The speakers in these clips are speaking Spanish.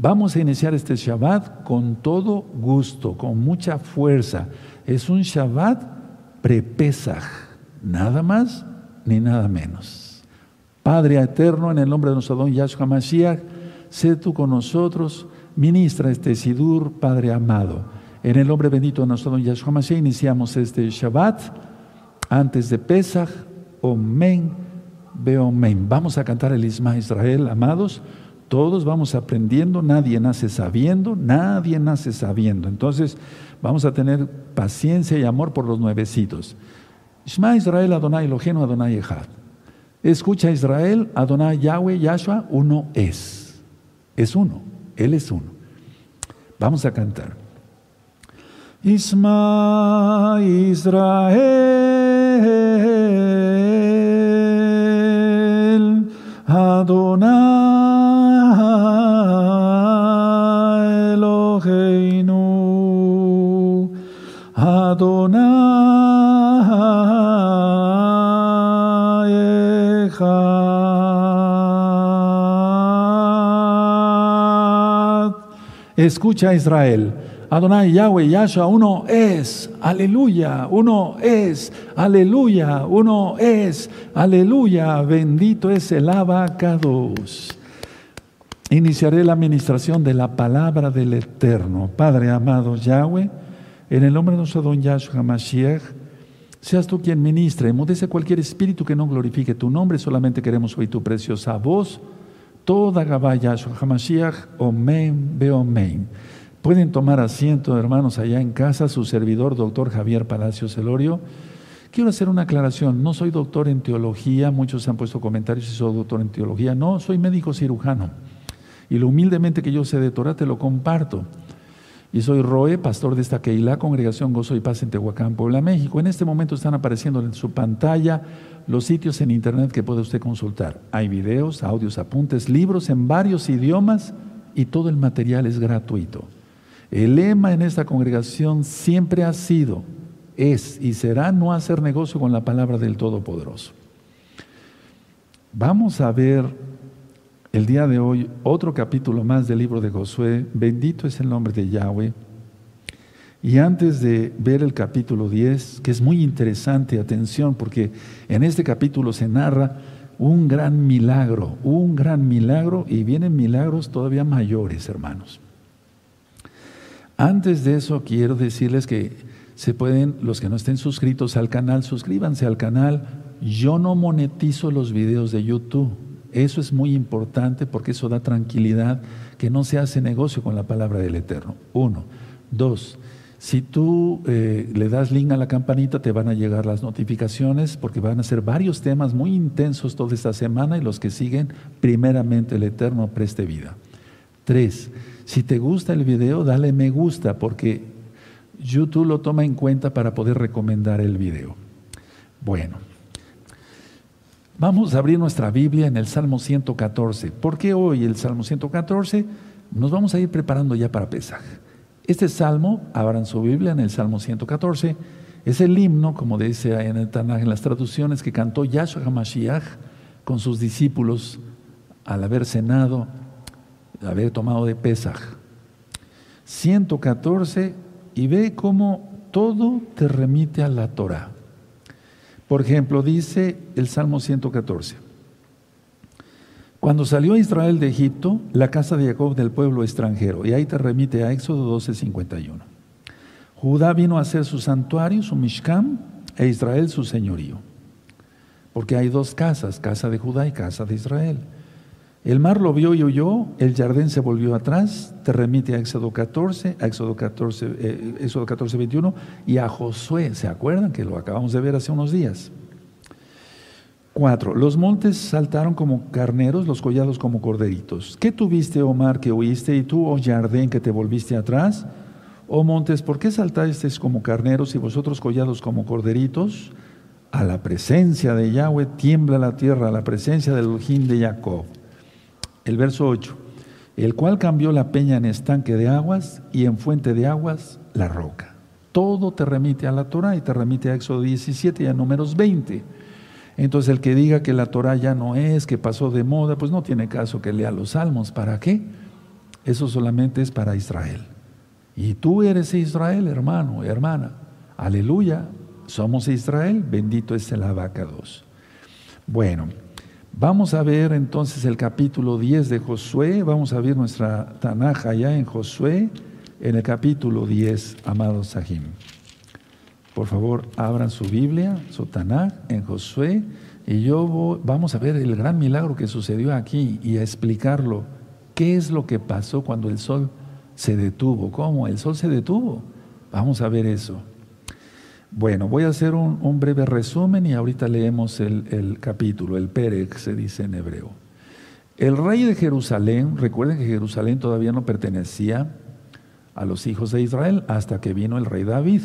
Vamos a iniciar este Shabbat con todo gusto, con mucha fuerza. Es un Shabbat prepesach, nada más ni nada menos. Padre eterno, en el nombre de nuestro don Yahshua Mashiach, sé tú con nosotros, ministra este Sidur, Padre amado. En el nombre bendito de nuestro don Yahshua Mashiach, iniciamos este Shabbat antes de Pesach, Omen, Beomen. Vamos a cantar el Isma Israel, amados. Todos vamos aprendiendo, nadie nace sabiendo, nadie nace sabiendo. Entonces, vamos a tener paciencia y amor por los nuevecitos. Isma Israel, Adonai Elohenu, Adonai Echad. Escucha Israel, Adonai Yahweh, Yahshua, uno es. Es uno, Él es uno. Vamos a cantar. Isma Israel, Adonai. Escucha Israel. Adonai Yahweh Yahshua, uno es, aleluya, uno es, aleluya, uno es, aleluya, bendito es el abacados. Iniciaré la administración de la palabra del Eterno. Padre amado Yahweh, en el nombre de nuestro don Yahshua Mashiach, seas tú quien ministre, mudece cualquier espíritu que no glorifique tu nombre, solamente queremos oír tu preciosa voz toda Gabaya Hamashiach, Omen, Beomen. Pueden tomar asiento, hermanos, allá en casa, su servidor, doctor Javier Palacios Celorio. Quiero hacer una aclaración, no soy doctor en teología, muchos han puesto comentarios si soy doctor en teología, no, soy médico cirujano. Y lo humildemente que yo sé de Torah te lo comparto. Y soy Roe, pastor de esta Keilah, Congregación Gozo y Paz en Tehuacán, Puebla, México. En este momento están apareciendo en su pantalla los sitios en internet que puede usted consultar. Hay videos, audios, apuntes, libros en varios idiomas y todo el material es gratuito. El lema en esta congregación siempre ha sido, es y será no hacer negocio con la palabra del Todopoderoso. Vamos a ver el día de hoy otro capítulo más del libro de Josué. Bendito es el nombre de Yahweh. Y antes de ver el capítulo 10, que es muy interesante, atención, porque en este capítulo se narra un gran milagro, un gran milagro, y vienen milagros todavía mayores, hermanos. Antes de eso, quiero decirles que se pueden, los que no estén suscritos al canal, suscríbanse al canal. Yo no monetizo los videos de YouTube. Eso es muy importante porque eso da tranquilidad, que no se hace negocio con la palabra del Eterno. Uno. Dos, si tú eh, le das link a la campanita, te van a llegar las notificaciones porque van a ser varios temas muy intensos toda esta semana y los que siguen, primeramente el Eterno preste vida. Tres, si te gusta el video, dale me gusta porque YouTube lo toma en cuenta para poder recomendar el video. Bueno, vamos a abrir nuestra Biblia en el Salmo 114. ¿Por qué hoy el Salmo 114? Nos vamos a ir preparando ya para Pesaj. Este salmo, abran su Biblia en el Salmo 114, es el himno, como dice en, el Tanaj, en las traducciones, que cantó Yahshua HaMashiach con sus discípulos al haber cenado, haber tomado de Pesaj. 114, y ve cómo todo te remite a la Torah. Por ejemplo, dice el Salmo 114. Cuando salió Israel de Egipto, la casa de Jacob del pueblo extranjero, y ahí te remite a Éxodo 12:51. Judá vino a ser su santuario, su Mishkan, e Israel su señorío. Porque hay dos casas, casa de Judá y casa de Israel. El mar lo vio y huyó, el jardín se volvió atrás, te remite a Éxodo 14, a Éxodo 14, eh, Éxodo 14, 21, y a Josué, ¿se acuerdan que lo acabamos de ver hace unos días? Cuatro, los montes saltaron como carneros, los collados como corderitos. ¿Qué tuviste, Omar, que huiste, y tú, oh Jardín, que te volviste atrás? Oh montes, ¿por qué saltasteis como carneros y vosotros collados como corderitos? A la presencia de Yahweh tiembla la tierra, a la presencia del Elohim de Jacob. El verso 8, el cual cambió la peña en estanque de aguas y en fuente de aguas la roca. Todo te remite a la Torah y te remite a Éxodo 17 y a números 20. Entonces el que diga que la Torah ya no es, que pasó de moda, pues no tiene caso que lea los salmos. ¿Para qué? Eso solamente es para Israel. Y tú eres Israel, hermano, hermana. Aleluya. Somos Israel. Bendito es el abacados. Bueno, vamos a ver entonces el capítulo 10 de Josué. Vamos a ver nuestra Tanaja ya en Josué, en el capítulo 10, amados Sahim. Por favor, abran su Biblia, su Tanaj, en Josué, y yo vamos a ver el gran milagro que sucedió aquí y a explicarlo. ¿Qué es lo que pasó cuando el sol se detuvo? ¿Cómo? El sol se detuvo. Vamos a ver eso. Bueno, voy a hacer un, breve resumen y ahorita leemos el, el capítulo, el Perec se dice en hebreo. El rey de Jerusalén, recuerden que Jerusalén todavía no pertenecía a los hijos de Israel hasta que vino el rey David.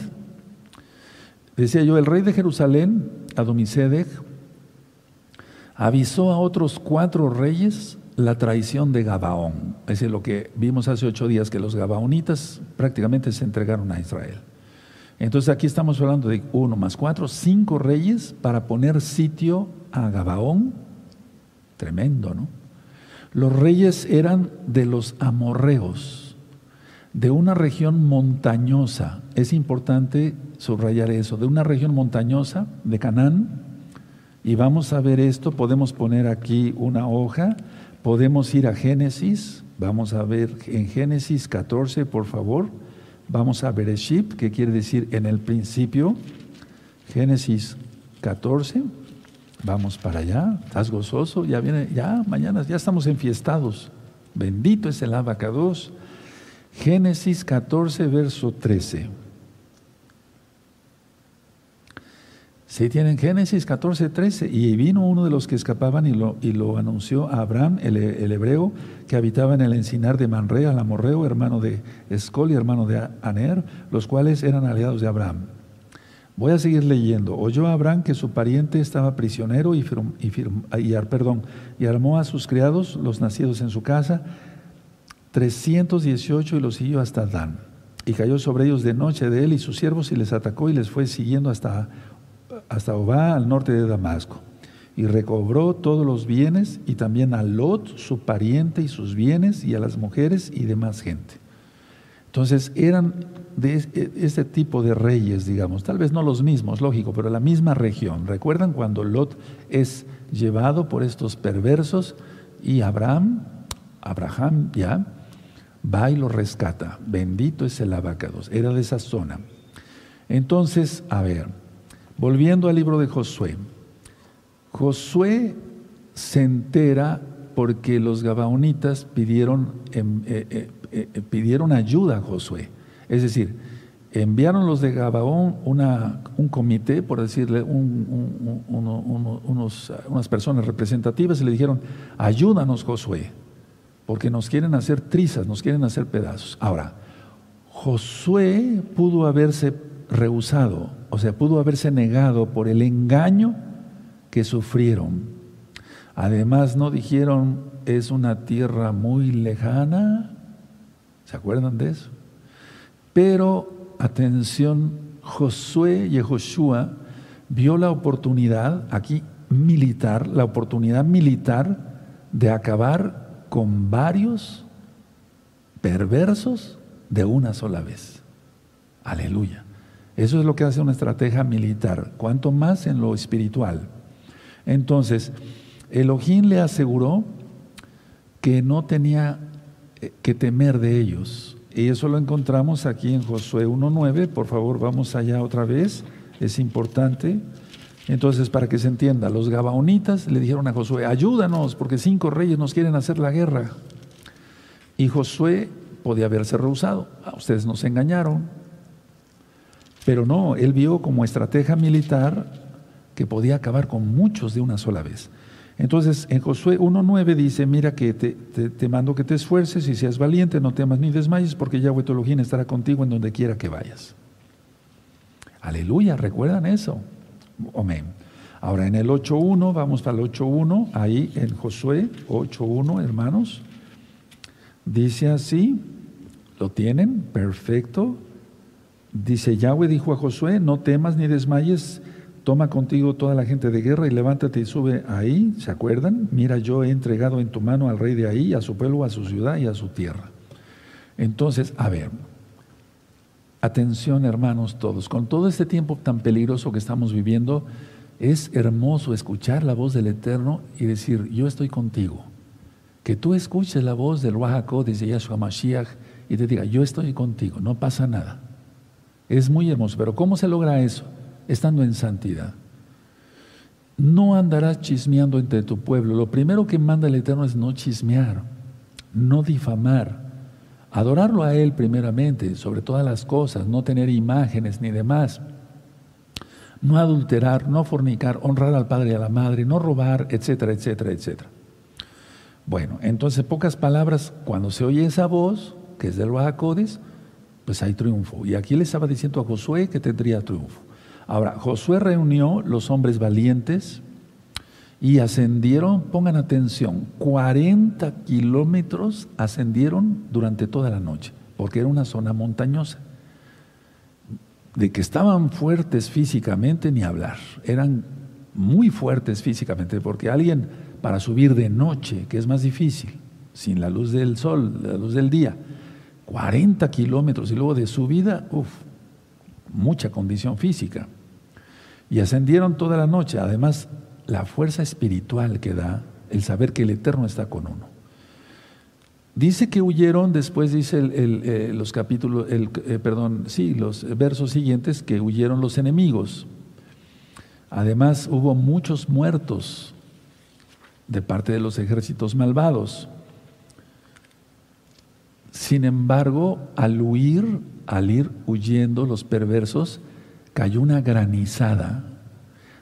Decía yo, el rey de Jerusalén, Adomisedec, avisó a otros cuatro reyes la traición de Gabaón. Es decir, lo que vimos hace ocho días, que los Gabaonitas prácticamente se entregaron a Israel. Entonces aquí estamos hablando de uno más cuatro, cinco reyes para poner sitio a Gabaón. Tremendo, ¿no? Los reyes eran de los amorreos, de una región montañosa. Es importante subrayar eso, de una región montañosa de Canaán. Y vamos a ver esto, podemos poner aquí una hoja, podemos ir a Génesis, vamos a ver en Génesis 14, por favor, vamos a Bereshit, que quiere decir en el principio, Génesis 14, vamos para allá, estás gozoso, ya viene, ya mañana, ya estamos enfiestados, bendito es el abacados. Génesis 14, verso 13. Sí, tienen Génesis 14, 13. Y vino uno de los que escapaban y lo, y lo anunció a Abraham, el, hebreo, que habitaba en el encinar de Manrea, el amorreo, hermano de Escol y hermano de Aner, los cuales eran aliados de Abraham. Voy a seguir leyendo. Oyó Abraham que su pariente estaba prisionero y, y, y armó a sus criados, los nacidos en su casa, 318 y los siguió hasta Dan. Y cayó sobre ellos de noche de él y sus siervos y les atacó y les fue siguiendo hasta hasta Obá, al norte de Damasco, y recobró todos los bienes y también a Lot, su pariente y sus bienes, y a las mujeres y demás gente. Entonces eran de este tipo de reyes, digamos, tal vez no los mismos, lógico, pero la misma región. ¿Recuerdan cuando Lot es llevado por estos perversos y Abraham, Abraham ya, va y lo rescata? Bendito es el abacados, era de esa zona. Entonces, a ver, Volviendo al libro de Josué. Josué se entera porque los gabaonitas pidieron, em, eh, eh, eh, ayuda a Josué. Es decir, enviaron los de Gabaón un comité, por decirle, unas personas representativas y le dijeron, ayúdanos Josué, porque nos quieren hacer trizas, nos quieren hacer pedazos. Ahora, Josué pudo haberse rehusado, o sea, pudo haberse negado por el engaño que sufrieron. Además, no dijeron, es una tierra muy lejana, ¿se acuerdan de eso? Pero, atención, Josué y Joshua vio la oportunidad, aquí militar, la oportunidad militar de acabar con varios perversos de una sola vez. Aleluya. Eso es lo que hace una estrategia militar, cuanto más en lo espiritual. Entonces, Elohim le aseguró que no tenía eh, que temer de ellos. Y eso lo encontramos aquí en Josué 1.9. Por favor, vamos allá otra vez. Es importante. Entonces, para que se entienda, los gabaonitas le dijeron a Josué, ayúdanos, porque cinco reyes nos quieren hacer la guerra. Y Josué podía haberse rehusado. Ah, ustedes nos engañaron, pero no, él vio como estrategia militar que podía acabar con muchos de una sola vez. Entonces, en Josué 1.9 dice, mira que te, mando que te esfuerces y seas valiente, no temas ni desmayes, porque Yahweh tu estará contigo en donde quiera que vayas. Aleluya, ¿recuerdan eso? Amén. Ahora en el 8.1, vamos para el 8.1, ahí en Josué 8.1, hermanos, dice así, ¿lo tienen? Perfecto. Dice, Yahweh dijo a Josué, no temas ni desmayes, toma contigo toda la gente de guerra y levántate y sube ahí, ¿se acuerdan? Mira, yo he entregado en tu mano al rey de ahí, a su pueblo, a su ciudad y a su tierra. Entonces, a ver, atención hermanos todos, con todo este tiempo tan peligroso que estamos viviendo, es hermoso escuchar la voz del Eterno y decir, yo estoy contigo. Que tú escuches la voz del Wahako, dice Yahshua Mashiach, y te diga, yo estoy contigo, no pasa nada. Es muy hermoso, pero ¿cómo se logra eso? Estando en santidad. No andarás chismeando entre tu pueblo. Lo primero que manda el Eterno es no chismear, no difamar, adorarlo a Él primeramente, sobre todas las cosas, no tener imágenes ni demás no adulterar, no fornicar, honrar al padre y a la madre, no robar, etcétera, etcétera, etcétera. Bueno, entonces, pocas palabras, cuando se oye esa voz, que es del Bajacodes, pues hay triunfo. Y aquí le estaba diciendo a Josué que tendría triunfo. Ahora, Josué reunió los hombres valientes y ascendieron, pongan atención, 40 kilómetros ascendieron durante toda la noche, porque era una zona montañosa de que estaban fuertes físicamente ni hablar, eran muy fuertes físicamente, porque alguien para subir de noche, que es más difícil, sin la luz del sol, la luz del día, 40 kilómetros y luego de subida, uff, mucha condición física. Y ascendieron toda la noche, además la fuerza espiritual que da el saber que el Eterno está con uno. Dice que huyeron, después dice eh, los capítulos, el, eh, perdón, sí, los versos siguientes, que huyeron los enemigos. Además hubo muchos muertos de parte de los ejércitos malvados. Sin embargo, al huir, al ir huyendo los perversos, cayó una granizada.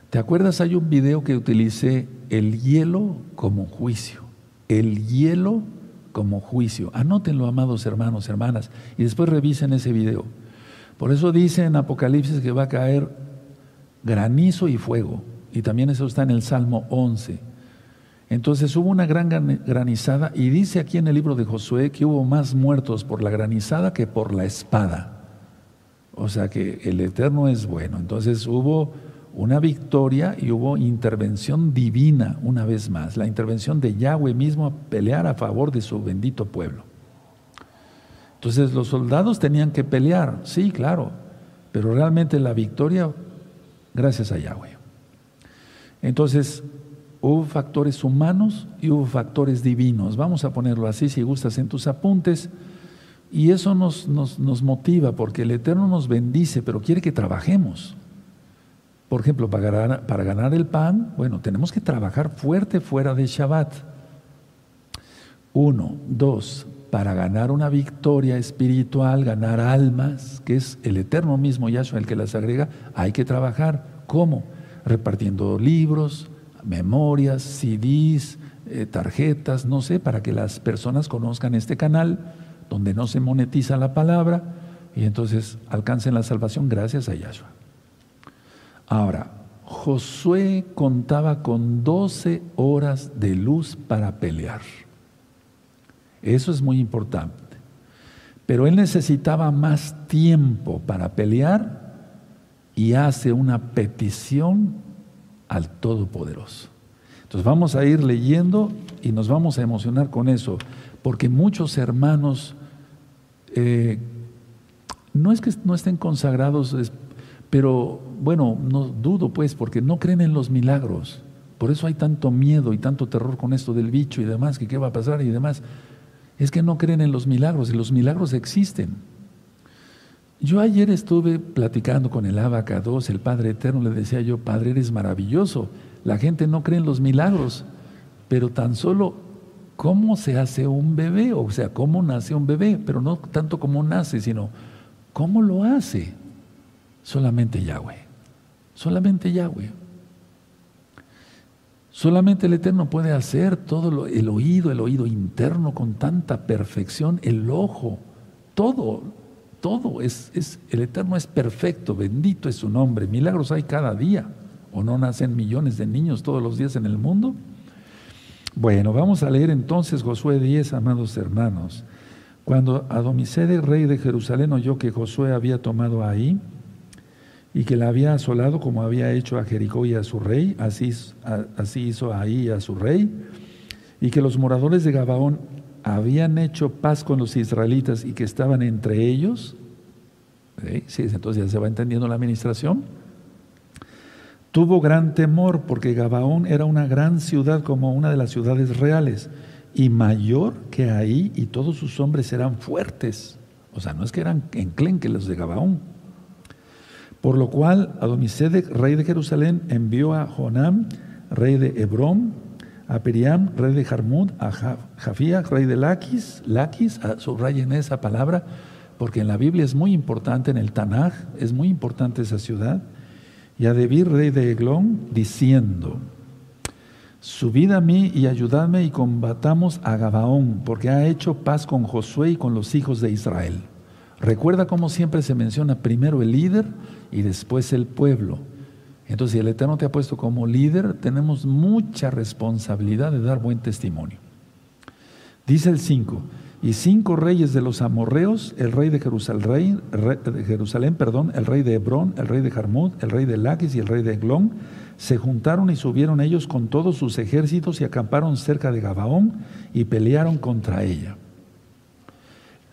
¿Te acuerdas? Hay un video que utilicé el hielo como juicio. El hielo como juicio. Anótenlo, amados hermanos, hermanas, y después revisen ese video. Por eso dice en Apocalipsis que va a caer granizo y fuego. Y también eso está en el Salmo 11. Entonces hubo una gran granizada y dice aquí en el libro de Josué que hubo más muertos por la granizada que por la espada. O sea que el Eterno es bueno. Entonces hubo una victoria y hubo intervención divina una vez más, la intervención de Yahweh mismo a pelear a favor de su bendito pueblo. Entonces los soldados tenían que pelear, sí, claro, pero realmente la victoria gracias a Yahweh. Entonces hubo factores humanos y hubo factores divinos. Vamos a ponerlo así si gustas en tus apuntes. Y eso nos, nos, nos motiva porque el Eterno nos bendice, pero quiere que trabajemos. Por ejemplo, para para ganar el pan, bueno, tenemos que trabajar fuerte fuera de Shabbat. Uno, dos, para ganar una victoria espiritual, ganar almas, que es el eterno mismo Yahshua el que las agrega, hay que trabajar. ¿Cómo? Repartiendo libros, memorias, CDs, eh, tarjetas, no sé, para que las personas conozcan este canal donde no se monetiza la palabra y entonces alcancen la salvación gracias a Yahshua. Ahora, Josué contaba con 12 horas de luz para pelear. Eso es muy importante. Pero él necesitaba más tiempo para pelear y hace una petición al Todopoderoso. Entonces vamos a ir leyendo y nos vamos a emocionar con eso, porque muchos hermanos, eh, no es que no estén consagrados pero bueno, no dudo pues, porque no creen en los milagros. Por eso hay tanto miedo y tanto terror con esto del bicho y demás, que qué va a pasar y demás. Es que no creen en los milagros y los milagros existen. Yo ayer estuve platicando con el Abacados, el Padre Eterno, le decía yo, Padre, eres maravilloso. La gente no cree en los milagros, pero tan solo cómo se hace un bebé, o sea, cómo nace un bebé, pero no tanto cómo nace, sino cómo lo hace. Solamente Yahweh. Solamente Yahweh. Solamente el Eterno puede hacer todo el oído, el oído interno con tanta perfección, el ojo, todo, todo es, es, el Eterno es perfecto, bendito es su nombre. Milagros hay cada día, o no nacen millones de niños todos los días en el mundo. Bueno, vamos a leer entonces Josué 10, amados hermanos. Cuando Adonizedec, rey de Jerusalén, oyó que Josué había tomado ahí, y que la había asolado como había hecho a Jericó y a su rey, así, así hizo ahí a su rey, y que los moradores de Gabaón habían hecho paz con los israelitas y que estaban entre ellos, entonces ya se va entendiendo la administración, tuvo gran temor porque Gabaón era una gran ciudad como una de las ciudades reales y mayor que ahí y todos sus hombres eran fuertes. O sea, no es que eran enclenques los de Gabaón. Por lo cual Adonisedec, rey de Jerusalén, envió a Jonam, rey de Hebrón, a Periam, rey de Jarmut, a Jafía, rey de Laquis, Laquis, subrayen esa palabra, porque en la Biblia es muy importante, en el Tanaj es muy importante esa ciudad, y a Debir, rey de Eglón, diciendo, subid a mí y ayudadme y combatamos a Gabaón, porque ha hecho paz con Josué y con los hijos de Israel. Recuerda cómo siempre se menciona primero el líder y después el pueblo. Entonces, si el Eterno te ha puesto como líder, tenemos mucha responsabilidad de dar buen testimonio. Dice el 5, y cinco reyes de los amorreos, el rey de Jerusalén, perdón, el rey de Hebrón, el rey de Jarmut, el rey de Laquis y el rey de Eglón, se juntaron y subieron ellos con todos sus ejércitos y acamparon cerca de Gabaón y pelearon contra ella.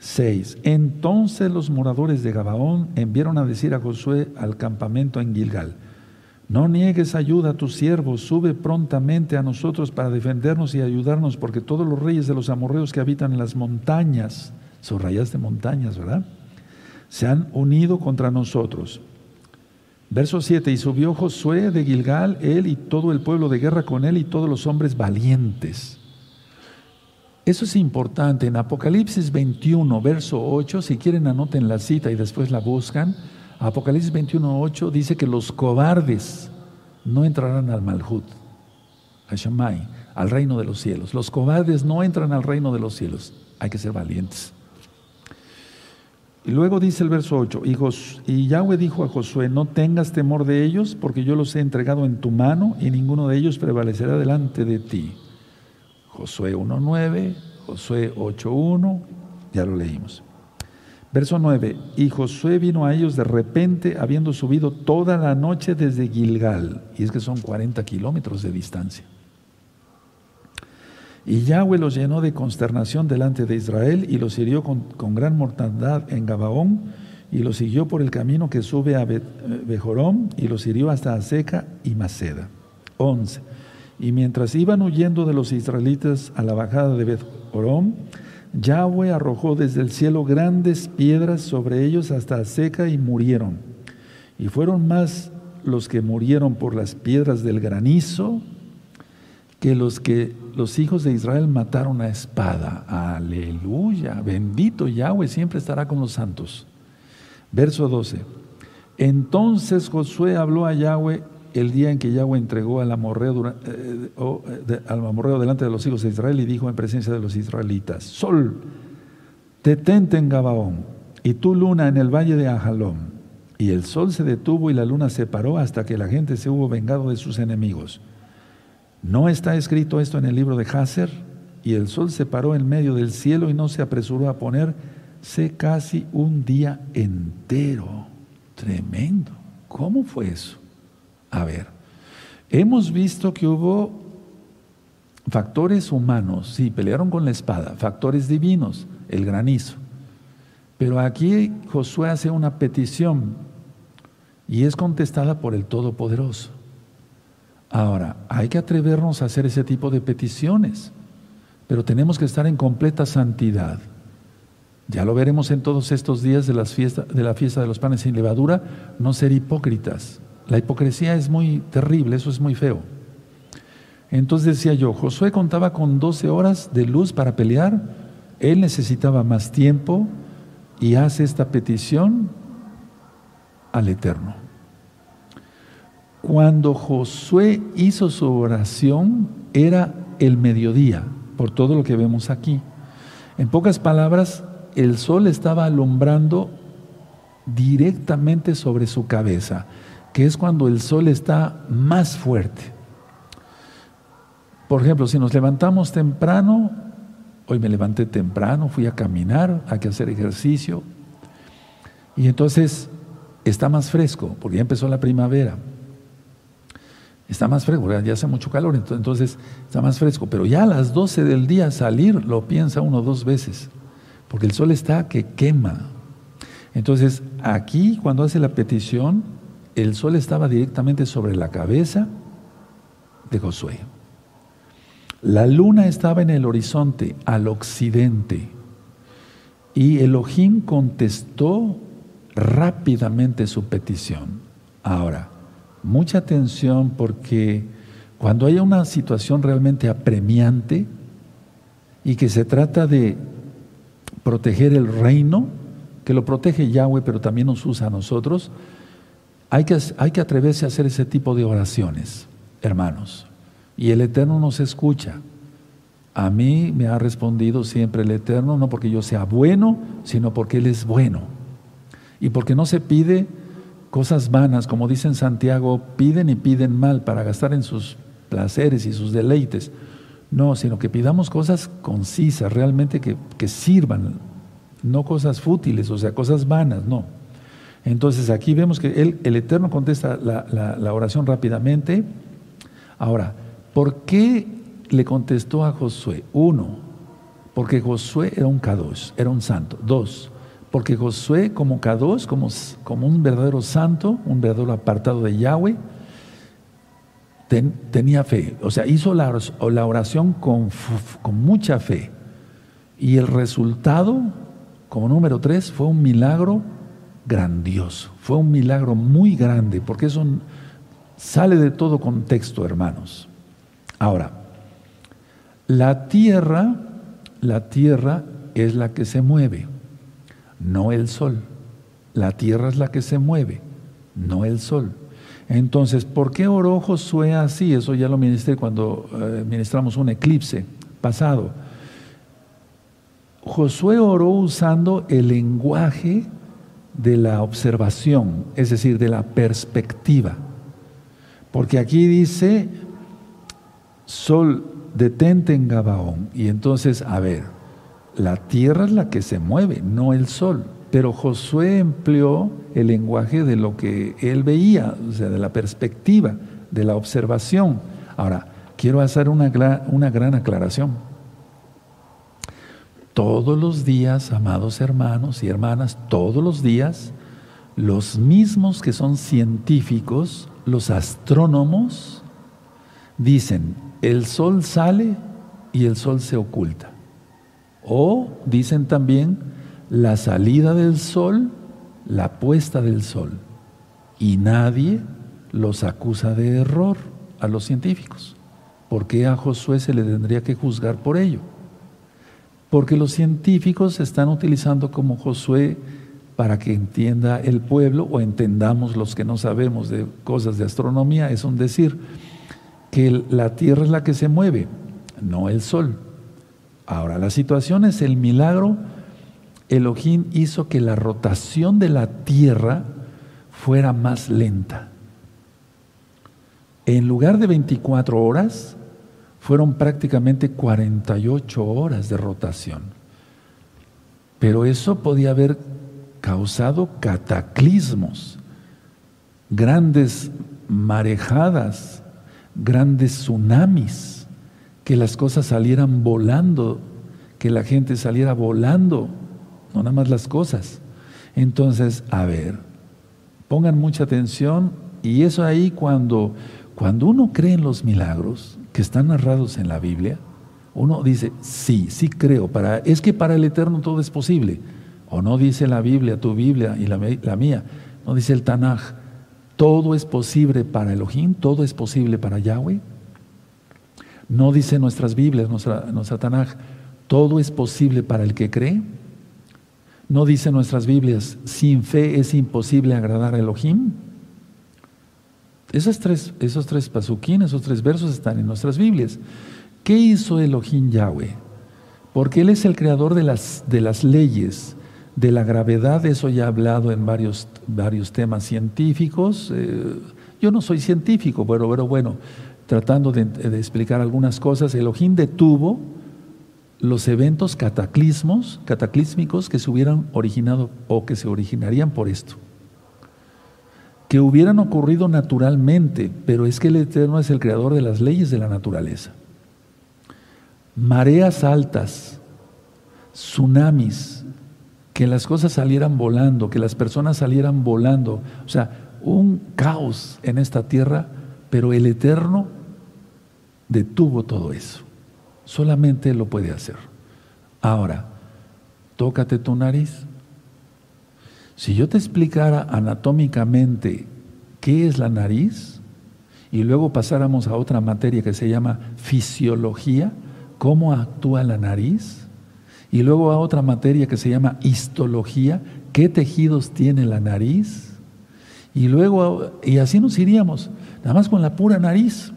6. Entonces los moradores de Gabaón enviaron a decir a Josué al campamento en Gilgal, no niegues ayuda a tus siervos, sube prontamente a nosotros para defendernos y ayudarnos, porque todos los reyes de los amorreos que habitan en las montañas, rayas de montañas, ¿verdad? Se han unido contra nosotros. Verso 7, y subió Josué de Gilgal, él y todo el pueblo de guerra con él y todos los hombres valientes. Eso es importante. En Apocalipsis 21, verso 8, si quieren anoten la cita y después la buscan. Apocalipsis 21.8 dice que los cobardes no entrarán al Malhut, a Shammai, al reino de los cielos. Los cobardes no entran al reino de los cielos. Hay que ser valientes. Y luego dice el verso 8, y Yahweh dijo a Josué, no tengas temor de ellos, porque yo los he entregado en tu mano y ninguno de ellos prevalecerá delante de ti. Josué 1.9, Josué 8.1, ya lo leímos. Verso 9, y Josué vino a ellos de repente, habiendo subido toda la noche desde Gilgal, y es que son 40 kilómetros de distancia. Y Yahweh los llenó de consternación delante de Israel y los hirió con, gran mortandad en Gabaón y los siguió por el camino que sube a Bejorón y los hirió hasta Aseca y Maceda. 11. Y mientras iban huyendo de los israelitas a la bajada de Bejorón, Yahweh arrojó desde el cielo grandes piedras sobre ellos hasta seca y murieron. Y fueron más los que murieron por las piedras del granizo que los que los hijos de Israel mataron a espada. Aleluya, bendito Yahweh siempre estará con los santos. Verso 12. Entonces Josué habló a Yahweh el día en que Yahweh entregó al amorreo, eh, eh, al amorreo delante de los hijos de Israel y dijo en presencia de los israelitas, Sol, detente en Gabaón, y tú luna en el valle de Ajalón. Y el sol se detuvo y la luna se paró hasta que la gente se hubo vengado de sus enemigos. ¿No está escrito esto en el libro de Hazer? Y el sol se paró en medio del cielo y no se apresuró a ponerse casi un día entero. Tremendo. ¿Cómo fue eso? A ver, hemos visto que hubo factores humanos, sí, pelearon con la espada, factores divinos, el granizo. Pero aquí Josué hace una petición y es contestada por el Todopoderoso. Ahora, hay que atrevernos a hacer ese tipo de peticiones, pero tenemos que estar en completa santidad. Ya lo veremos en todos estos días de, las de la fiesta de los panes sin levadura, no ser hipócritas. La hipocresía es muy terrible, eso es muy feo. Entonces decía yo, Josué contaba con 12 horas de luz para pelear, él necesitaba más tiempo y hace esta petición al Eterno. Cuando Josué hizo su oración era el mediodía, por todo lo que vemos aquí. En pocas palabras, el sol estaba alumbrando directamente sobre su cabeza que es cuando el sol está más fuerte. Por ejemplo, si nos levantamos temprano, hoy me levanté temprano, fui a caminar, hay que hacer ejercicio, y entonces está más fresco, porque ya empezó la primavera. Está más fresco, ya hace mucho calor, entonces está más fresco. Pero ya a las 12 del día salir lo piensa uno dos veces, porque el sol está que quema. Entonces aquí cuando hace la petición, el sol estaba directamente sobre la cabeza de Josué. La luna estaba en el horizonte, al occidente. Y Elohim contestó rápidamente su petición. Ahora, mucha atención porque cuando haya una situación realmente apremiante y que se trata de proteger el reino, que lo protege Yahweh, pero también nos usa a nosotros, hay que, hay que atreverse a hacer ese tipo de oraciones, hermanos. Y el Eterno nos escucha. A mí me ha respondido siempre el Eterno, no porque yo sea bueno, sino porque Él es bueno. Y porque no se pide cosas vanas, como dice en Santiago, piden y piden mal para gastar en sus placeres y sus deleites. No, sino que pidamos cosas concisas, realmente que, sirvan, no cosas fútiles, o sea, cosas vanas, no. Entonces aquí vemos que el Eterno contesta la, oración rápidamente. Ahora, ¿por qué le contestó a Josué? Uno, porque Josué era un Kadosh, era un santo. Dos, porque Josué como Kadosh, como, un verdadero santo, un verdadero apartado de Yahweh, tenía fe. O sea, hizo la, oración con mucha fe. Y el resultado, como número tres, fue un milagro grandioso. Fue un milagro muy grande, porque eso sale de todo contexto, hermanos. Ahora, la tierra, la tierra es la que se mueve no el sol. La tierra es la que se mueve, no el sol. Entonces, ¿por qué oró Josué así? Eso ya lo ministré cuando eh, ministramos un eclipse pasado. Josué oró usando el lenguaje de la observación, es decir, de la perspectiva. Porque aquí dice, sol, detente en Gabaón. Y entonces, a ver, la tierra es la que se mueve, no el sol. Pero Josué empleó el lenguaje de lo que él veía, o sea, de la perspectiva, de la observación. Ahora, quiero hacer una, una gran aclaración. Todos los días, amados hermanos y hermanas, todos los días, los mismos que son científicos, los astrónomos, dicen, el sol sale y el sol se oculta. O dicen también la salida del sol, la puesta del sol. Y nadie los acusa de error a los científicos. ¿Por qué a Josué se le tendría que juzgar por ello? Porque los científicos están utilizando como Josué para que entienda el pueblo o entendamos los que no sabemos de cosas de astronomía, es un decir, que la tierra es la que se mueve, no el sol. Ahora, la situación es el milagro. Elohim hizo que la rotación de la tierra fuera más lenta. En lugar de 24 horas, fueron prácticamente 48 horas de rotación. Pero eso podía haber causado cataclismos, grandes marejadas, grandes tsunamis que las cosas salieran volando, que la gente saliera volando, no nada más las cosas. Entonces, a ver, pongan mucha atención y eso ahí cuando, cuando uno cree en los milagros que están narrados en la Biblia, uno dice, sí, sí creo, para, es que para el Eterno todo es posible. O no dice la Biblia, tu Biblia y la, la mía, no dice el Tanaj, todo es posible para Elohim, todo es posible para Yahweh. No dice nuestras Biblias, nuestra, nuestra Tanaj, todo es posible para el que cree. No dice nuestras Biblias, sin fe es imposible agradar a Elohim. Esos tres, esos tres pasuquín, esos tres versos están en nuestras Biblias. ¿Qué hizo Elohim Yahweh? Porque Él es el creador de las, de las leyes, de la gravedad, eso ya he hablado en varios, varios temas científicos. Eh, yo no soy científico, pero, pero bueno, tratando de, explicar algunas cosas, Elohim detuvo los eventos cataclismos, cataclísmicos que se hubieran originado o que se originarían por esto. Que hubieran ocurrido naturalmente, pero es que el Eterno es el creador de las leyes de la naturaleza. Mareas altas, tsunamis, que las cosas salieran volando, que las personas salieran volando, o sea, un caos en esta tierra, pero el Eterno detuvo todo eso. Solamente Él lo puede hacer. Ahora, tócate tu nariz. Si yo te explicara anatómicamente qué es la nariz y luego pasáramos a otra materia que se llama fisiología, cómo actúa la nariz, y luego a otra materia que se llama histología, qué tejidos tiene la nariz, y luego, y así nos iríamos, nada más con la pura nariz.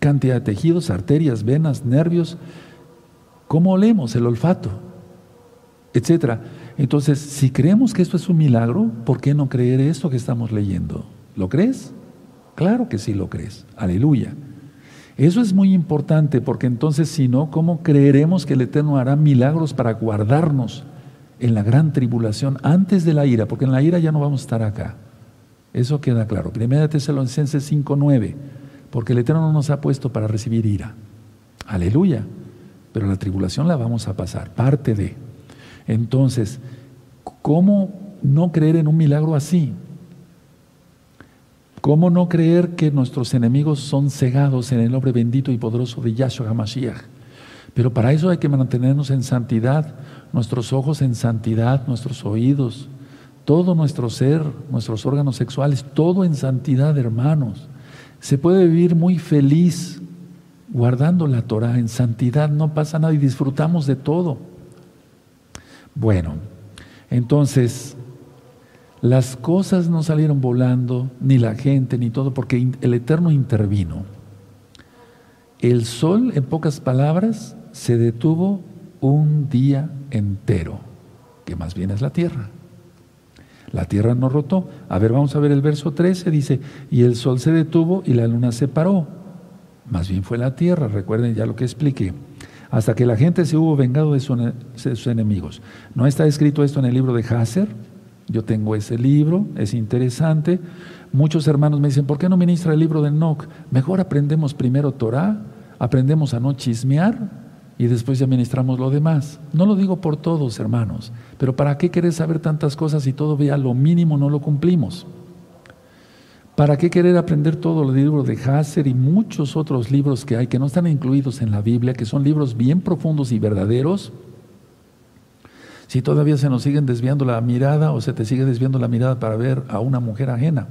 Cantidad de tejidos, arterias, venas, nervios, cómo olemos, el olfato, etcétera. Entonces, si creemos que esto es un milagro, ¿por qué no creer esto que estamos leyendo? ¿Lo crees? Claro que sí lo crees. Aleluya. Eso es muy importante porque entonces si no, ¿cómo creeremos que el Eterno hará milagros para guardarnos en la gran tribulación antes de la ira? Porque en la ira ya no vamos a estar acá. Eso queda claro. Primera Tesalonicenses 5.9. Porque el Eterno no nos ha puesto para recibir ira. Aleluya. Pero la tribulación la vamos a pasar, parte de. Entonces, ¿cómo no creer en un milagro así? ¿Cómo no creer que nuestros enemigos son cegados en el nombre bendito y poderoso de Yahshua HaMashiach? Pero para eso hay que mantenernos en santidad, nuestros ojos en santidad, nuestros oídos, todo nuestro ser, nuestros órganos sexuales, todo en santidad, hermanos. Se puede vivir muy feliz guardando la Torah en santidad, no pasa nada y disfrutamos de todo. Bueno, entonces, las cosas no salieron volando, ni la gente, ni todo, porque el Eterno intervino. El sol, en pocas palabras, se detuvo un día entero, que más bien es la tierra. La tierra no rotó. A ver, vamos a ver el verso 13, dice, y el sol se detuvo y la luna se paró. Más bien fue la tierra, recuerden ya lo que expliqué, hasta que la gente se hubo vengado de, sus enemigos. ¿No está escrito esto en el libro de Hasser? Yo tengo ese libro, es interesante. Muchos hermanos me dicen, ¿por qué no ministra el libro de Enoch? Mejor aprendemos primero Torah, aprendemos a no chismear y después ya ministramos lo demás. No lo digo por todos, hermanos, pero ¿para qué querer saber tantas cosas si todavía lo mínimo no lo cumplimos? ¿Para qué querer aprender todo el libro de Hasser y muchos otros libros que hay que no están incluidos en la Biblia, que son libros bien profundos y verdaderos? si todavía se nos siguen desviando la mirada o se te sigue desviando la mirada para ver a una mujer ajena.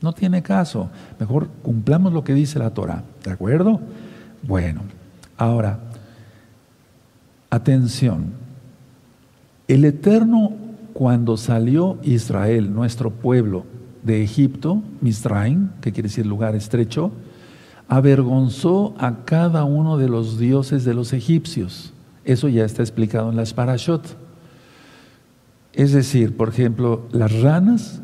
No tiene caso. Mejor cumplamos lo que dice la Torah. ¿De acuerdo? Bueno, ahora, atención. El Eterno, cuando salió Israel, nuestro pueblo, de Egipto, Misraim, que quiere decir lugar estrecho, avergonzó a cada uno de los dioses de los egipcios. Eso ya está explicado en las parashot. Es decir, por ejemplo, las ranas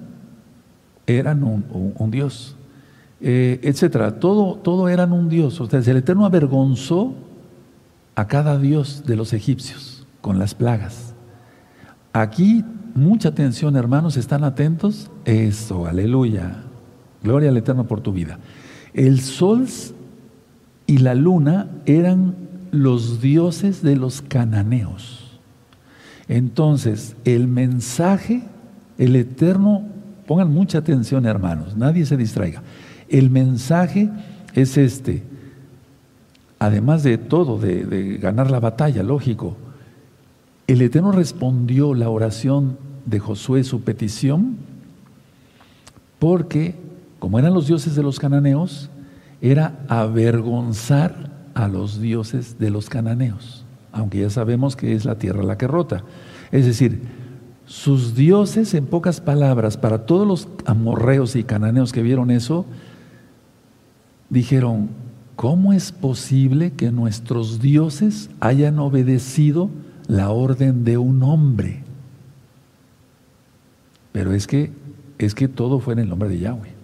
eran un, dios, eh, etcétera. Todo, todo eran un dios. O sea, el Eterno avergonzó a cada dios de los egipcios con las plagas. Aquí, mucha atención, hermanos, ¿están atentos? Eso, aleluya. Gloria al Eterno por tu vida. El sol y la luna eran los dioses de los cananeos. Entonces, el mensaje, el eterno, pongan mucha atención hermanos, nadie se distraiga. El mensaje es este, además de todo, de, de ganar la batalla, lógico, el eterno respondió la oración de Josué, su petición, porque como eran los dioses de los cananeos, era avergonzar a los dioses de los cananeos, aunque ya sabemos que es la tierra la que rota. Es decir, sus dioses, en pocas palabras, para todos los amorreos y cananeos que vieron eso, dijeron, ¿cómo es posible que nuestros dioses hayan obedecido la orden de un hombre? Pero es que, es que todo fue en el nombre de Yahweh.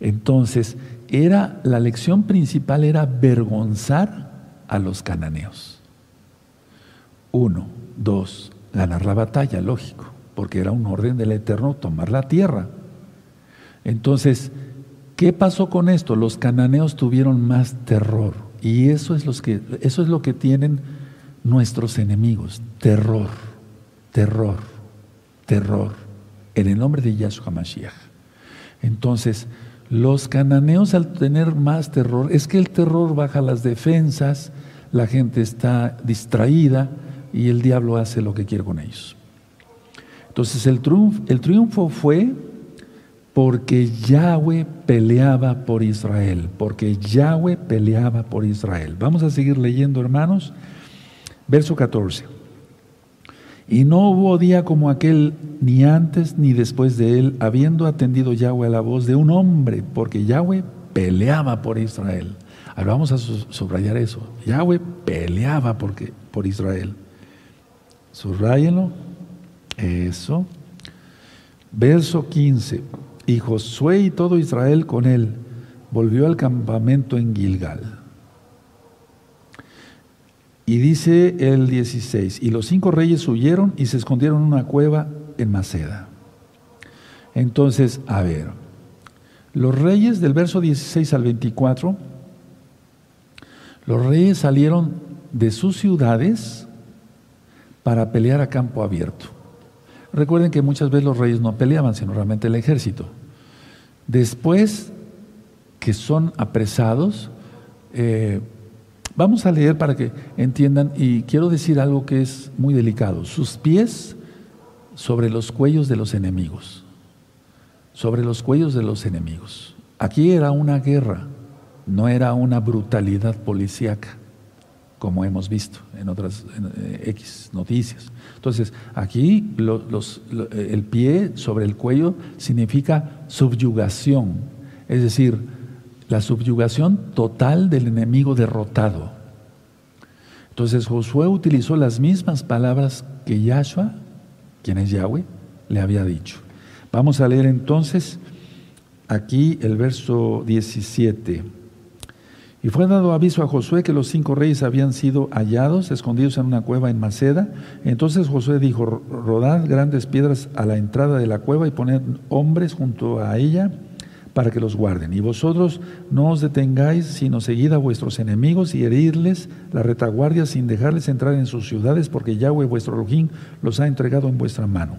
Entonces, era, la lección principal era avergonzar a los cananeos. Uno, dos, ganar la batalla, lógico. porque era un orden del Eterno tomar la tierra. Entonces, ¿qué pasó con esto? Los cananeos tuvieron más terror y eso es, los que, eso es lo que tienen nuestros enemigos, terror, terror, terror, en el nombre de Yahshua Mashiach. Entonces, los cananeos al tener más terror, es que el terror baja las defensas, la gente está distraída y el diablo hace lo que quiere con ellos. Entonces el triunfo, el triunfo fue porque Yahweh peleaba por Israel, porque Yahweh peleaba por Israel. Vamos a seguir leyendo, hermanos. Verso 14. Y no hubo día como aquel, ni antes ni después de él, habiendo atendido Yahweh a la voz de un hombre, porque Yahweh peleaba por Israel. Ahora vamos a subrayar eso. Yahweh peleaba porque, por Israel. Subrayenlo. Eso. Verso 15. Y Josué y todo Israel con él volvió al campamento en Gilgal. Y dice el 16, y los cinco reyes huyeron y se escondieron en una cueva en Maceda. Entonces, a ver, los reyes del verso 16 al 24, los reyes salieron de sus ciudades para pelear a campo abierto. Recuerden que muchas veces los reyes no peleaban, sino realmente el ejército. Después que son apresados, eh, vamos a leer para que entiendan, y quiero decir algo que es muy delicado, sus pies sobre los cuellos de los enemigos, sobre los cuellos de los enemigos. Aquí era una guerra, no era una brutalidad policíaca como hemos visto en otras eh, X noticias. Entonces, aquí eh, el pie sobre el cuello significa subyugación, es decir, la subyugación total del enemigo derrotado. Entonces Josué utilizó las mismas palabras que Yahshua, quien es Yahweh, le había dicho. Vamos a leer entonces aquí el verso 17. Y fue dado aviso a Josué que los cinco reyes habían sido hallados, escondidos en una cueva en Maceda. Entonces Josué dijo, rodad grandes piedras a la entrada de la cueva y poned hombres junto a ella para que los guarden. Y vosotros no os detengáis, sino seguid a vuestros enemigos y herirles la retaguardia sin dejarles entrar en sus ciudades, porque Yahweh vuestro Elohim los ha entregado en vuestra mano.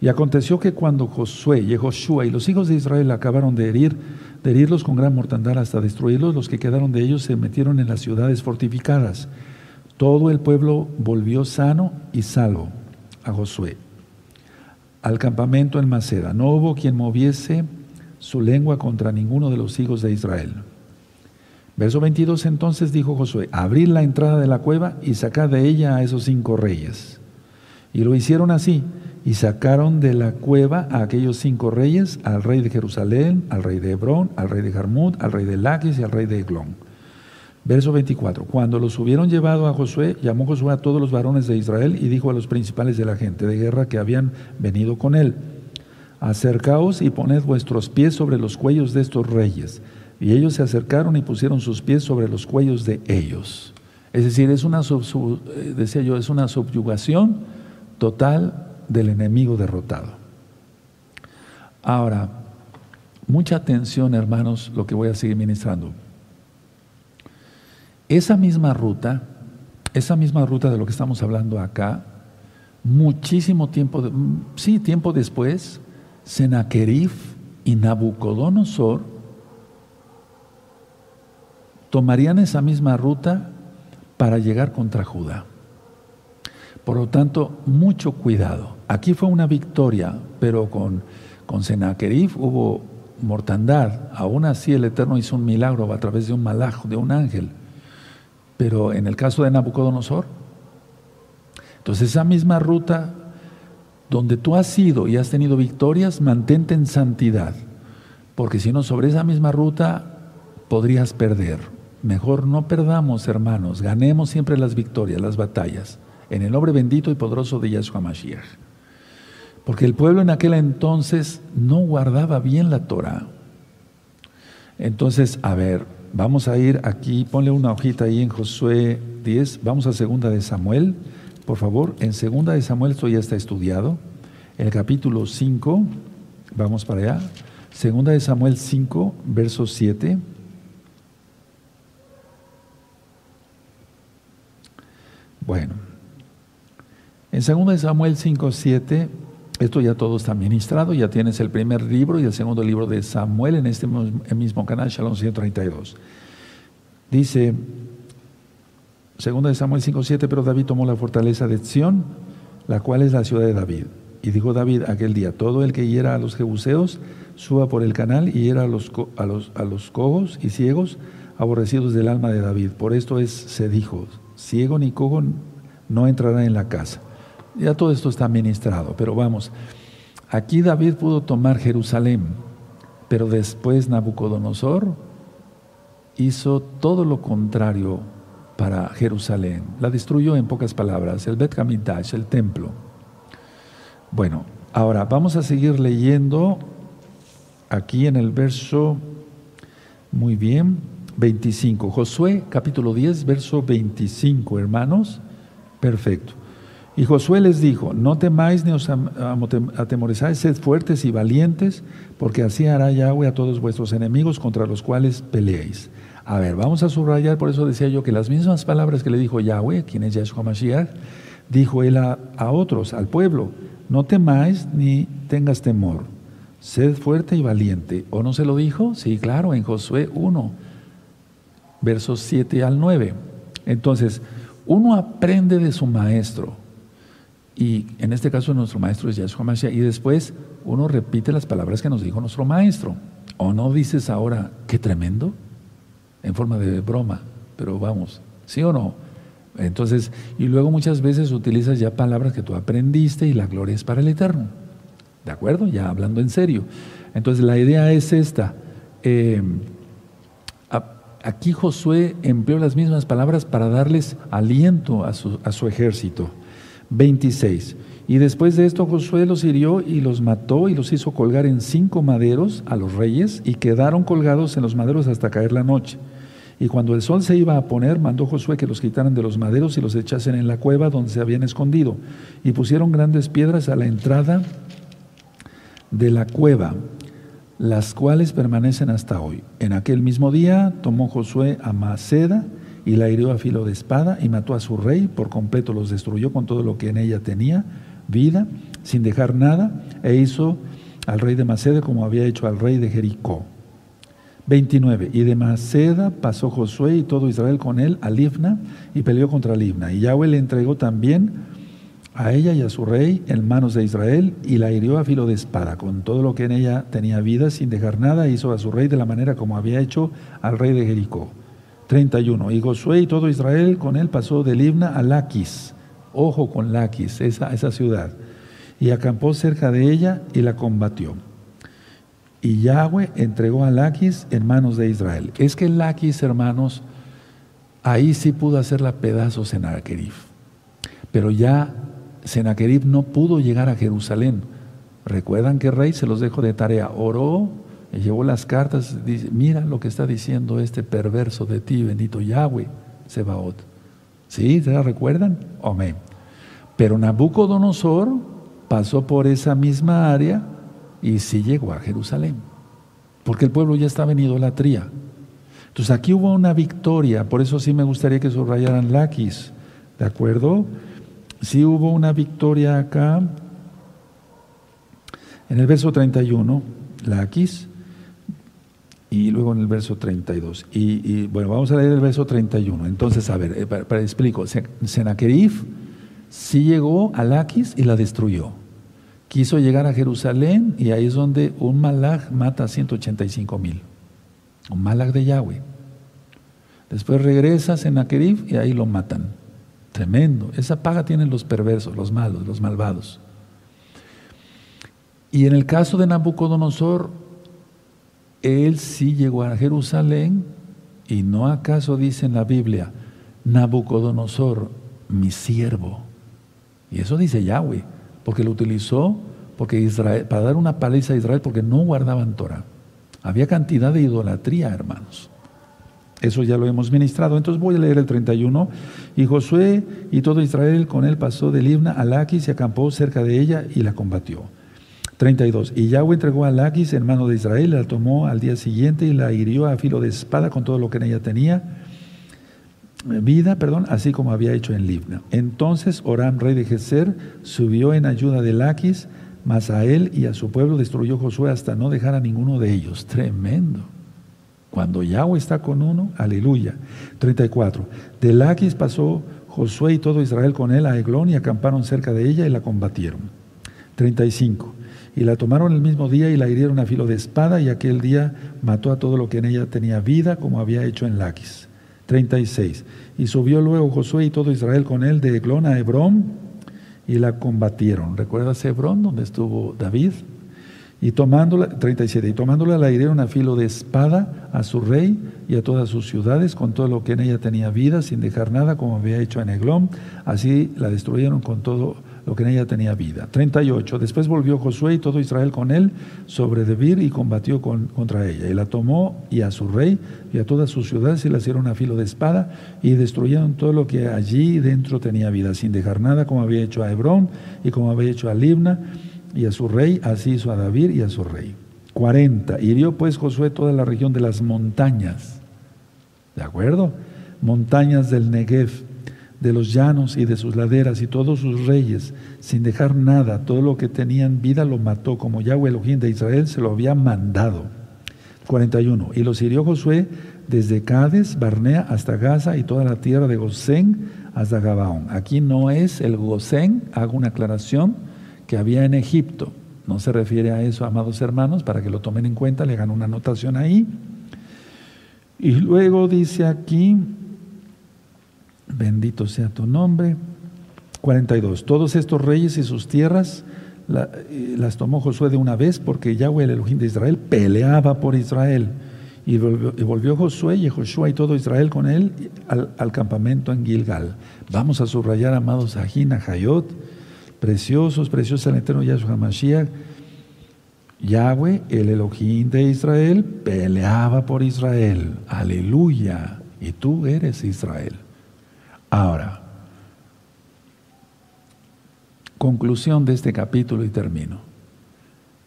Y aconteció que cuando Josué y Joshua y los hijos de Israel acabaron de herir, de herirlos con gran mortandad hasta destruirlos, los que quedaron de ellos se metieron en las ciudades fortificadas. Todo el pueblo volvió sano y salvo a Josué. Al campamento en Maceda. No hubo quien moviese su lengua contra ninguno de los hijos de Israel. Verso 22 entonces dijo Josué, abrid la entrada de la cueva y sacad de ella a esos cinco reyes. Y lo hicieron así y sacaron de la cueva a aquellos cinco reyes, al rey de Jerusalén, al rey de Hebrón, al rey de Jarmut, al rey de Laquis y al rey de Eglón. Verso 24. Cuando los hubieron llevado a Josué, llamó Josué a todos los varones de Israel y dijo a los principales de la gente de guerra que habían venido con él, acercaos y poned vuestros pies sobre los cuellos de estos reyes. Y ellos se acercaron y pusieron sus pies sobre los cuellos de ellos. Es decir, es una, eh, decía yo, es una subyugación total del enemigo derrotado. Ahora, mucha atención hermanos, lo que voy a seguir ministrando. Esa misma ruta, esa misma ruta de lo que estamos hablando acá, muchísimo tiempo, sí, tiempo después, Senaquerif y Nabucodonosor tomarían esa misma ruta para llegar contra Judá. Por lo tanto, mucho cuidado. Aquí fue una victoria, pero con, con hubo mortandad. Aún así el Eterno hizo un milagro a través de un malajo, de un ángel. Pero en el caso de Nabucodonosor, entonces esa misma ruta donde tú has ido y has tenido victorias, mantente en santidad. Porque si no, sobre esa misma ruta podrías perder. Mejor no perdamos, hermanos, ganemos siempre las victorias, las batallas, en el nombre bendito y poderoso de Yahshua Mashiach. Porque el pueblo en aquel entonces no guardaba bien la Torah. Entonces, a ver, vamos a ir aquí, ponle una hojita ahí en Josué 10, vamos a segunda de Samuel, por favor, en segunda de Samuel esto ya está estudiado. el capítulo 5, vamos para allá, segunda de Samuel 5, verso 7. Bueno, en segunda de Samuel 5, 7, esto ya todo está ministrado, ya tienes el primer libro y el segundo libro de Samuel en este mismo canal, Shalom 132. Dice, segunda de Samuel 5, 7, pero David tomó la fortaleza de Sión, la cual es la ciudad de David. Y dijo David aquel día, todo el que hiera a los jebuseos, suba por el canal y hiera a los, a los, a los cojos y ciegos, aborrecidos del alma de David. Por esto es, se dijo, ciego ni cojo no entrará en la casa. Ya todo esto está ministrado, pero vamos, aquí David pudo tomar Jerusalén, pero después Nabucodonosor hizo todo lo contrario para Jerusalén. La destruyó en pocas palabras, el Bet Hamidash, el templo. Bueno, ahora vamos a seguir leyendo aquí en el verso, muy bien, 25. Josué capítulo 10, verso 25, hermanos. Perfecto. Y Josué les dijo, no temáis ni os atemorizáis, sed fuertes y valientes, porque así hará Yahweh a todos vuestros enemigos contra los cuales peleéis. A ver, vamos a subrayar, por eso decía yo que las mismas palabras que le dijo Yahweh, quien es Yahshua Mashiach, dijo él a, otros, al pueblo, no temáis ni tengas temor, sed fuerte y valiente. ¿O no se lo dijo? Sí, claro, en Josué 1, versos 7 al 9. Entonces, uno aprende de su maestro. Y en este caso nuestro maestro es Yahshua Mashiach. Y después uno repite las palabras que nos dijo nuestro maestro. ¿O no dices ahora, qué tremendo? En forma de broma. Pero vamos, ¿sí o no? Entonces, y luego muchas veces utilizas ya palabras que tú aprendiste y la gloria es para el Eterno. ¿De acuerdo? Ya hablando en serio. Entonces la idea es esta. Eh, aquí Josué empleó las mismas palabras para darles aliento a su, a su ejército. 26. Y después de esto Josué los hirió y los mató y los hizo colgar en cinco maderos a los reyes y quedaron colgados en los maderos hasta caer la noche. Y cuando el sol se iba a poner, mandó Josué que los quitaran de los maderos y los echasen en la cueva donde se habían escondido. Y pusieron grandes piedras a la entrada de la cueva las cuales permanecen hasta hoy. En aquel mismo día tomó Josué a Maceda y la hirió a filo de espada y mató a su rey, por completo los destruyó con todo lo que en ella tenía, vida, sin dejar nada, e hizo al rey de Maceda como había hecho al rey de Jericó. 29. Y de Maceda pasó Josué y todo Israel con él a Libna y peleó contra Libna. Y Yahweh le entregó también a ella y a su rey en manos de Israel y la hirió a filo de espada. Con todo lo que en ella tenía vida, sin dejar nada, hizo a su rey de la manera como había hecho al rey de Jericó. 31. Y Josué y todo Israel con él pasó de Libna a Laquis. Ojo con Laquis, esa, esa ciudad. Y acampó cerca de ella y la combatió. Y Yahweh entregó a Laquis en manos de Israel. Es que Laquis, hermanos, ahí sí pudo hacerla pedazos en Arquerif. Pero ya Senaquerib no pudo llegar a Jerusalén. Recuerdan que el rey se los dejó de tarea, oró, llevó las cartas, dice, mira lo que está diciendo este perverso de ti, bendito Yahweh, Sebaot. ¿Sí? ¿Se la recuerdan? Amén. Pero Nabucodonosor pasó por esa misma área y sí llegó a Jerusalén, porque el pueblo ya estaba en idolatría. Entonces aquí hubo una victoria, por eso sí me gustaría que subrayaran Laquis, ¿de acuerdo? Si hubo una victoria acá. En el verso 31, la Aquis, y luego en el verso 32. Y, y, bueno, vamos a leer el verso 31. Entonces, a ver, eh, para, explico. Senaquerib sí llegó a Laquis y la destruyó. Quiso llegar a Jerusalén y ahí es donde un malach mata a 185 mil. Un malach de Yahweh. Después regresa a Senaquerib y ahí lo matan. Tremendo. Esa paga tienen los perversos, los malos, los malvados. Y en el caso de Nabucodonosor, él sí llegó a Jerusalén y no acaso dice en la Biblia, Nabucodonosor, mi siervo. Y eso dice Yahweh, porque lo utilizó porque Israel, para dar una paliza a Israel porque no guardaban Torah. Había cantidad de idolatría, hermanos. Eso ya lo hemos ministrado. Entonces voy a leer el 31. Y Josué y todo Israel con él pasó de Libna a y se acampó cerca de ella y la combatió. 32. Y Yahweh entregó a Laquis, hermano de Israel, la tomó al día siguiente y la hirió a filo de espada con todo lo que en ella tenía vida, perdón, así como había hecho en Libna. Entonces Oram, rey de Geser, subió en ayuda de Laquis, mas a él y a su pueblo destruyó Josué hasta no dejar a ninguno de ellos. Tremendo. Cuando Yahweh está con uno, aleluya. 34. De Laquis pasó Josué y todo Israel con él a Eglón y acamparon cerca de ella y la combatieron. 35. Y la tomaron el mismo día y la hirieron a filo de espada y aquel día mató a todo lo que en ella tenía vida como había hecho en Laquis. 36. Y subió luego Josué y todo Israel con él de Eglón a Hebrón y la combatieron. ¿Recuerdas Hebrón donde estuvo David? Y tomándola, 37, y tomándola la hirieron a filo de espada a su rey y a todas sus ciudades, con todo lo que en ella tenía vida, sin dejar nada, como había hecho en Eglón. Así la destruyeron con todo lo que en ella tenía vida. 38. Después volvió Josué y todo Israel con él sobre Debir y combatió contra ella. Y la tomó y a su rey y a todas sus ciudades y la hicieron a filo de espada y destruyeron todo lo que allí dentro tenía vida, sin dejar nada, como había hecho a Hebrón y como había hecho a Libna y a su rey, así hizo a David y a su rey. 40. Hirió pues Josué toda la región de las montañas. ¿De acuerdo? Montañas del Negev de los llanos y de sus laderas y todos sus reyes, sin dejar nada, todo lo que tenían vida lo mató, como Yahweh Elohim de Israel se lo había mandado. 41. Y los hirió Josué desde Cádiz, Barnea hasta Gaza y toda la tierra de Gosén hasta Gabaón. Aquí no es el Gosén, hago una aclaración, que había en Egipto. No se refiere a eso, amados hermanos, para que lo tomen en cuenta, le hagan una anotación ahí. Y luego dice aquí, Bendito sea tu nombre. 42. Todos estos reyes y sus tierras eh, las tomó Josué de una vez porque Yahweh, el Elohim de Israel, peleaba por Israel. Y volvió, Josué y Josué y todo Israel con él al, campamento en Gilgal. Vamos a subrayar, amados, a Hayot, preciosos, preciosos el eterno Yahshua Mashiach. Yahweh, el Elohim de Israel, peleaba por Israel. Aleluya. Y tú eres Israel. Ahora, conclusión de este capítulo y termino.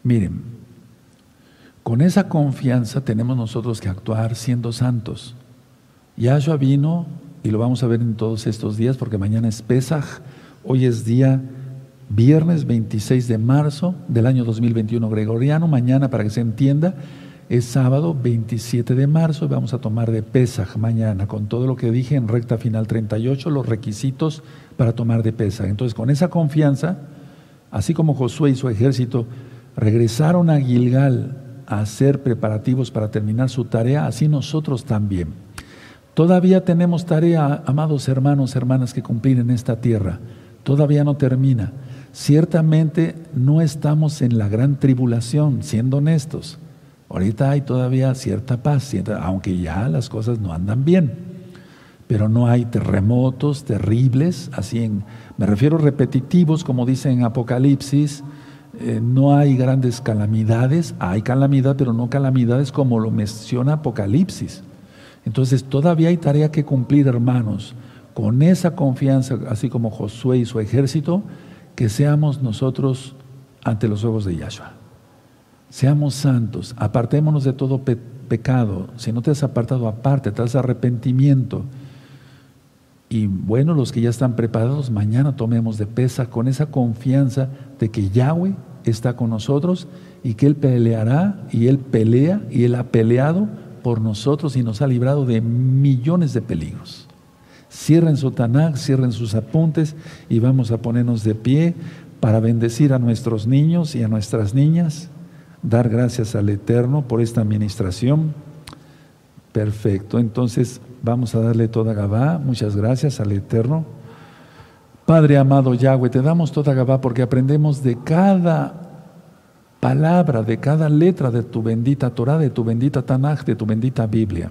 Miren, con esa confianza tenemos nosotros que actuar siendo santos. Yahshua vino, y lo vamos a ver en todos estos días, porque mañana es Pesaj, hoy es día viernes 26 de marzo del año 2021 gregoriano, mañana para que se entienda, es sábado 27 de marzo y vamos a tomar de Pesaj mañana, con todo lo que dije en recta final 38, los requisitos para tomar de Pesaj. Entonces, con esa confianza, así como Josué y su ejército regresaron a Gilgal a hacer preparativos para terminar su tarea, así nosotros también. Todavía tenemos tarea, amados hermanos, hermanas, que cumplir en esta tierra. Todavía no termina. Ciertamente no estamos en la gran tribulación, siendo honestos. Ahorita hay todavía cierta paz, aunque ya las cosas no andan bien, pero no hay terremotos terribles, así en, me refiero repetitivos, como dice en Apocalipsis, eh, no hay grandes calamidades, hay calamidad, pero no calamidades como lo menciona Apocalipsis. Entonces todavía hay tarea que cumplir, hermanos, con esa confianza, así como Josué y su ejército, que seamos nosotros ante los ojos de Yahshua. Seamos santos, apartémonos de todo pecado. Si no te has apartado, aparte, te arrepentimiento. Y bueno, los que ya están preparados, mañana tomemos de pesa con esa confianza de que Yahweh está con nosotros y que Él peleará y Él pelea y Él ha peleado por nosotros y nos ha librado de millones de peligros. Cierren su Tanakh, cierren sus apuntes y vamos a ponernos de pie para bendecir a nuestros niños y a nuestras niñas dar gracias al Eterno por esta administración. Perfecto, entonces vamos a darle toda Gabá, muchas gracias al Eterno. Padre amado Yahweh, te damos toda Gabá porque aprendemos de cada palabra, de cada letra de tu bendita Torah, de tu bendita Tanaj, de tu bendita Biblia.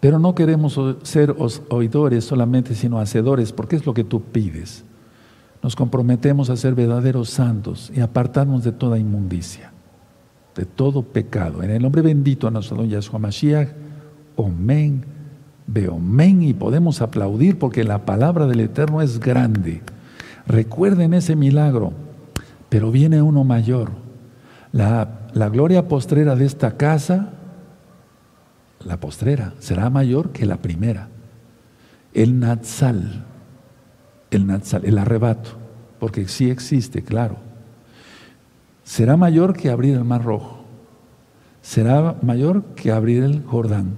Pero no queremos ser oidores solamente, sino hacedores, porque es lo que tú pides nos comprometemos a ser verdaderos santos y apartarnos de toda inmundicia, de todo pecado. En el nombre bendito a nuestro don Yahshua Mashiach, omen, beomen, y podemos aplaudir porque la palabra del Eterno es grande. Recuerden ese milagro, pero viene uno mayor. La, la gloria postrera de esta casa, la postrera, será mayor que la primera. El Natsal, el arrebato, porque sí existe, claro. Será mayor que abrir el Mar Rojo. Será mayor que abrir el Jordán.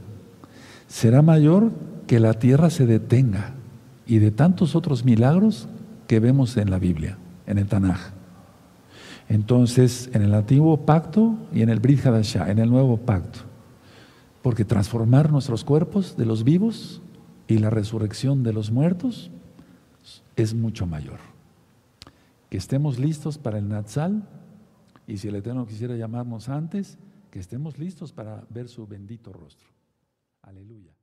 Será mayor que la tierra se detenga y de tantos otros milagros que vemos en la Biblia, en el Tanaj. Entonces, en el antiguo pacto y en el Brit Hadashah, en el nuevo pacto. Porque transformar nuestros cuerpos de los vivos y la resurrección de los muertos es mucho mayor. Que estemos listos para el Natsal y si el Eterno quisiera llamarnos antes, que estemos listos para ver su bendito rostro. Aleluya.